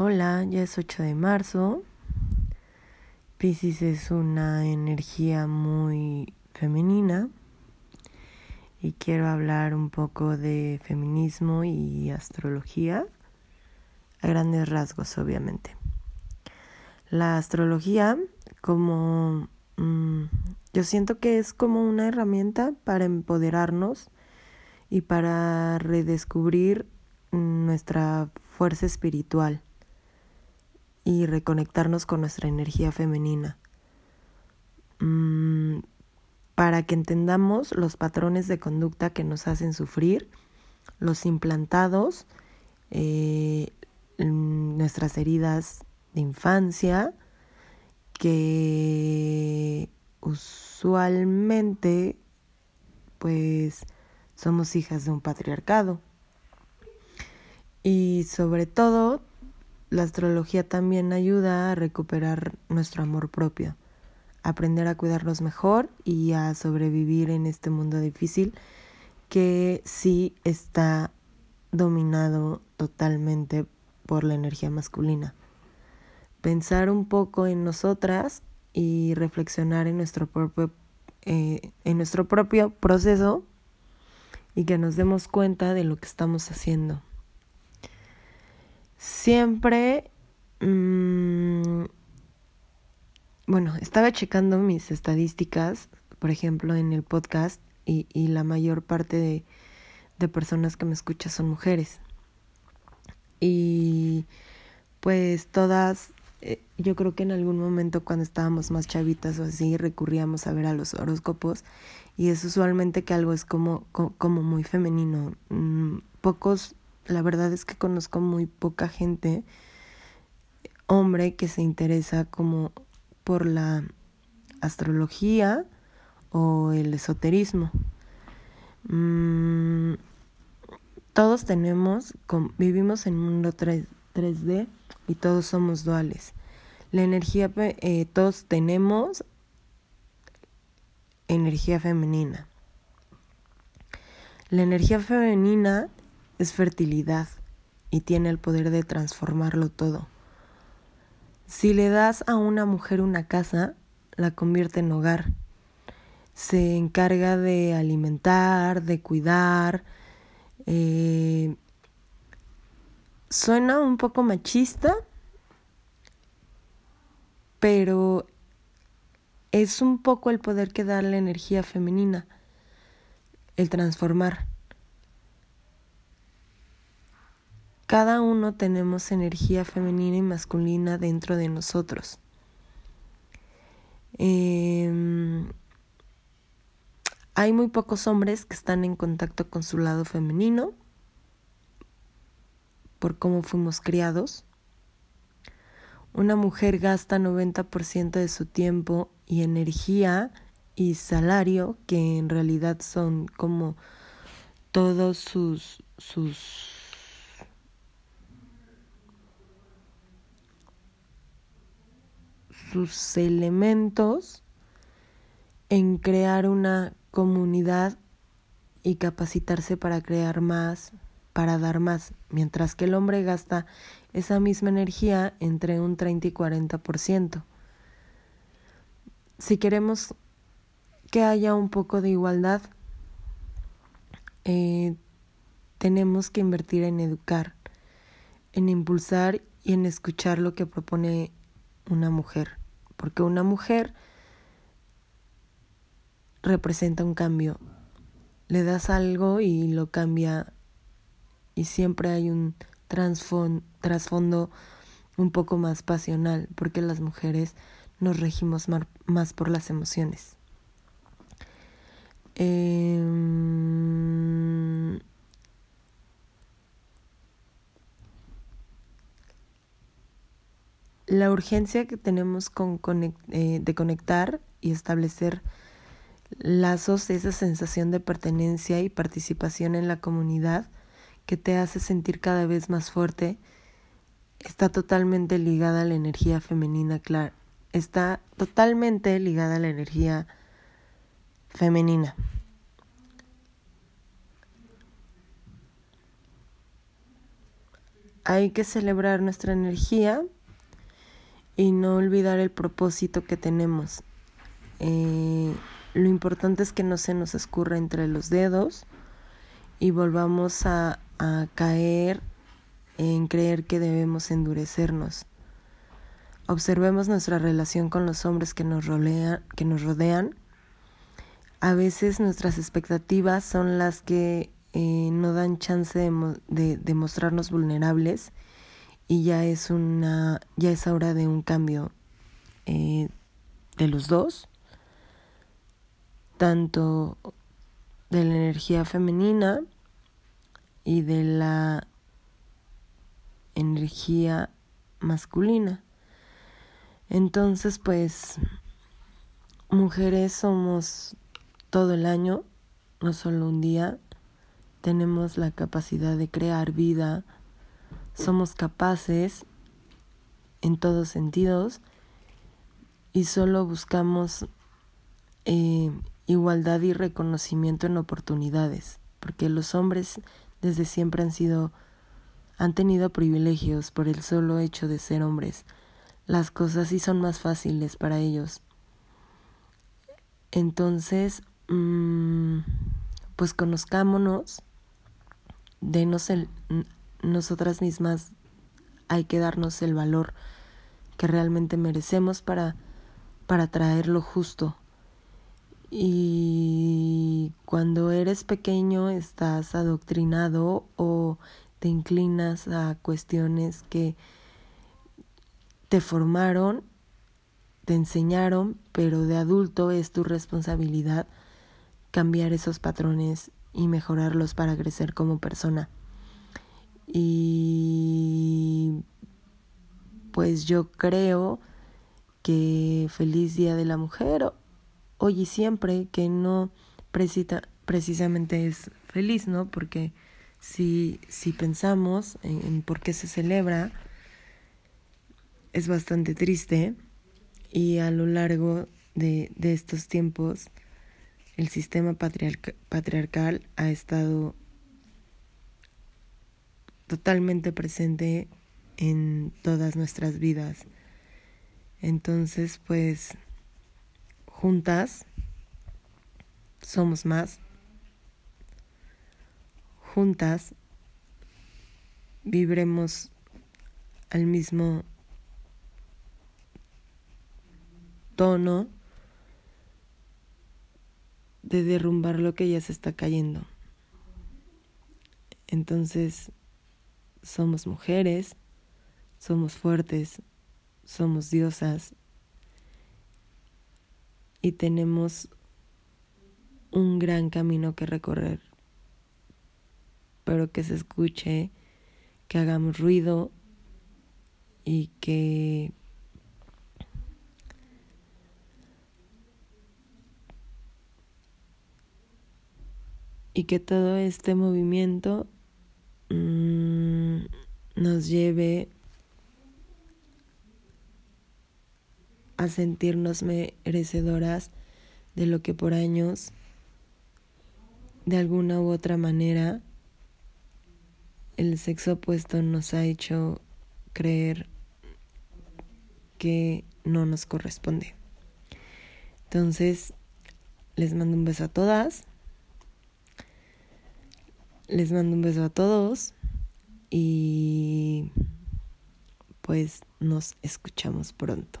Hola, ya es 8 de marzo. Pisces es una energía muy femenina y quiero hablar un poco de feminismo y astrología a grandes rasgos, obviamente. La astrología como mm, yo siento que es como una herramienta para empoderarnos y para redescubrir nuestra fuerza espiritual y reconectarnos con nuestra energía femenina. Mm, para que entendamos los patrones de conducta que nos hacen sufrir, los implantados, eh, nuestras heridas de infancia, que usualmente pues somos hijas de un patriarcado. Y sobre todo la astrología también ayuda a recuperar nuestro amor propio, aprender a cuidarnos mejor y a sobrevivir en este mundo difícil que sí está dominado totalmente por la energía masculina. Pensar un poco en nosotras y reflexionar en nuestro propio, eh, en nuestro propio proceso y que nos demos cuenta de lo que estamos haciendo. Siempre, mmm, bueno, estaba checando mis estadísticas, por ejemplo, en el podcast, y, y la mayor parte de, personas que me escuchan son mujeres. Y pues todas, eh, yo creo que en algún momento cuando estábamos más chavitas o así, recurríamos a ver a los horóscopos y es usualmente que algo es como, como, muy femenino. Mm, pocos la verdad es que conozco muy poca gente, hombre, que se interesa como por la astrología o el esoterismo. Mm, todos tenemos, vivimos en un mundo 3, d y todos somos duales. La energía, eh, todos tenemos energía femenina. La energía femenina es fertilidad y tiene el poder de transformarlo todo. Si le das a una mujer una casa, la convierte en hogar. Se encarga de alimentar, de cuidar. Eh, suena un poco machista, pero es un poco el poder que da la energía femenina, el transformar. Cada uno tenemos energía femenina y masculina dentro de nosotros. Em, hay muy pocos hombres que están en contacto con su lado femenino por cómo fuimos criados. Una mujer gasta 90% de su tiempo y energía y salario, que en realidad son como todos sus, sus sus elementos en crear una comunidad y capacitarse para crear más, para dar más, mientras que el hombre gasta esa misma energía entre un 30 y 40%. Si queremos que haya un poco de igualdad, eh, tenemos que invertir en educar, en impulsar y en escuchar lo que propone una mujer porque una mujer representa un cambio. Le das algo y lo cambia y siempre hay un trasfondo un poco más pasional, porque las mujeres nos regimos más por las emociones. Eh, la urgencia que tenemos con eh, de conectar y establecer lazos, esa sensación de pertenencia y participación en la comunidad que te hace sentir cada vez más fuerte, está totalmente ligada a la energía femenina, claro, está totalmente ligada a la energía femenina. hay que celebrar nuestra energía y no olvidar el propósito que tenemos. Eh, lo importante es que no se nos escurra entre los dedos y volvamos a, caer en creer que debemos endurecernos. Observemos nuestra relación con los hombres que nos, rodean, que nos rodean. A veces nuestras expectativas son las que eh, no dan chance de, de, mostrarnos vulnerables y ya es una ya es hora de un cambio eh, de los dos tanto de la energía femenina y de la energía masculina. Entonces, pues, mujeres somos todo el año, no solo un día. Tenemos la capacidad de crear vida. Somos capaces en todos sentidos y solo buscamos eh, igualdad y reconocimiento en oportunidades, porque los hombres desde siempre han sido han tenido privilegios por el solo hecho de ser hombres. Las cosas sí son más fáciles para ellos. Entonces, mmm, pues conozcámonos, denos el, nosotras mismas, hay que darnos el valor que realmente merecemos para, para traer lo justo. Y cuando eres pequeño estás adoctrinado o te inclinas a cuestiones que te formaron, te enseñaron, pero de adulto es tu responsabilidad cambiar esos patrones y mejorarlos para crecer como persona. Y pues yo creo que feliz Día de la Mujer hoy y siempre que no precisamente es feliz, ¿no? Porque si, si pensamos en, por qué se celebra, es bastante triste y a lo largo de, de estos tiempos el sistema patriarcal ha estado totalmente presente en todas nuestras vidas. Entonces, pues, juntas somos más juntas vibremos al mismo tono de derrumbar lo que ya se está cayendo. Entonces, somos mujeres, somos fuertes, somos diosas y tenemos un gran camino que recorrer. Pero que se escuche, que hagamos ruido y que y que todo este movimiento mmm, nos lleve a sentirnos merecedoras de lo que por años de alguna u otra manera el sexo opuesto nos ha hecho creer que no nos corresponde. Entonces, les mando un beso a todas. Les mando un beso a todos y pues nos escuchamos pronto.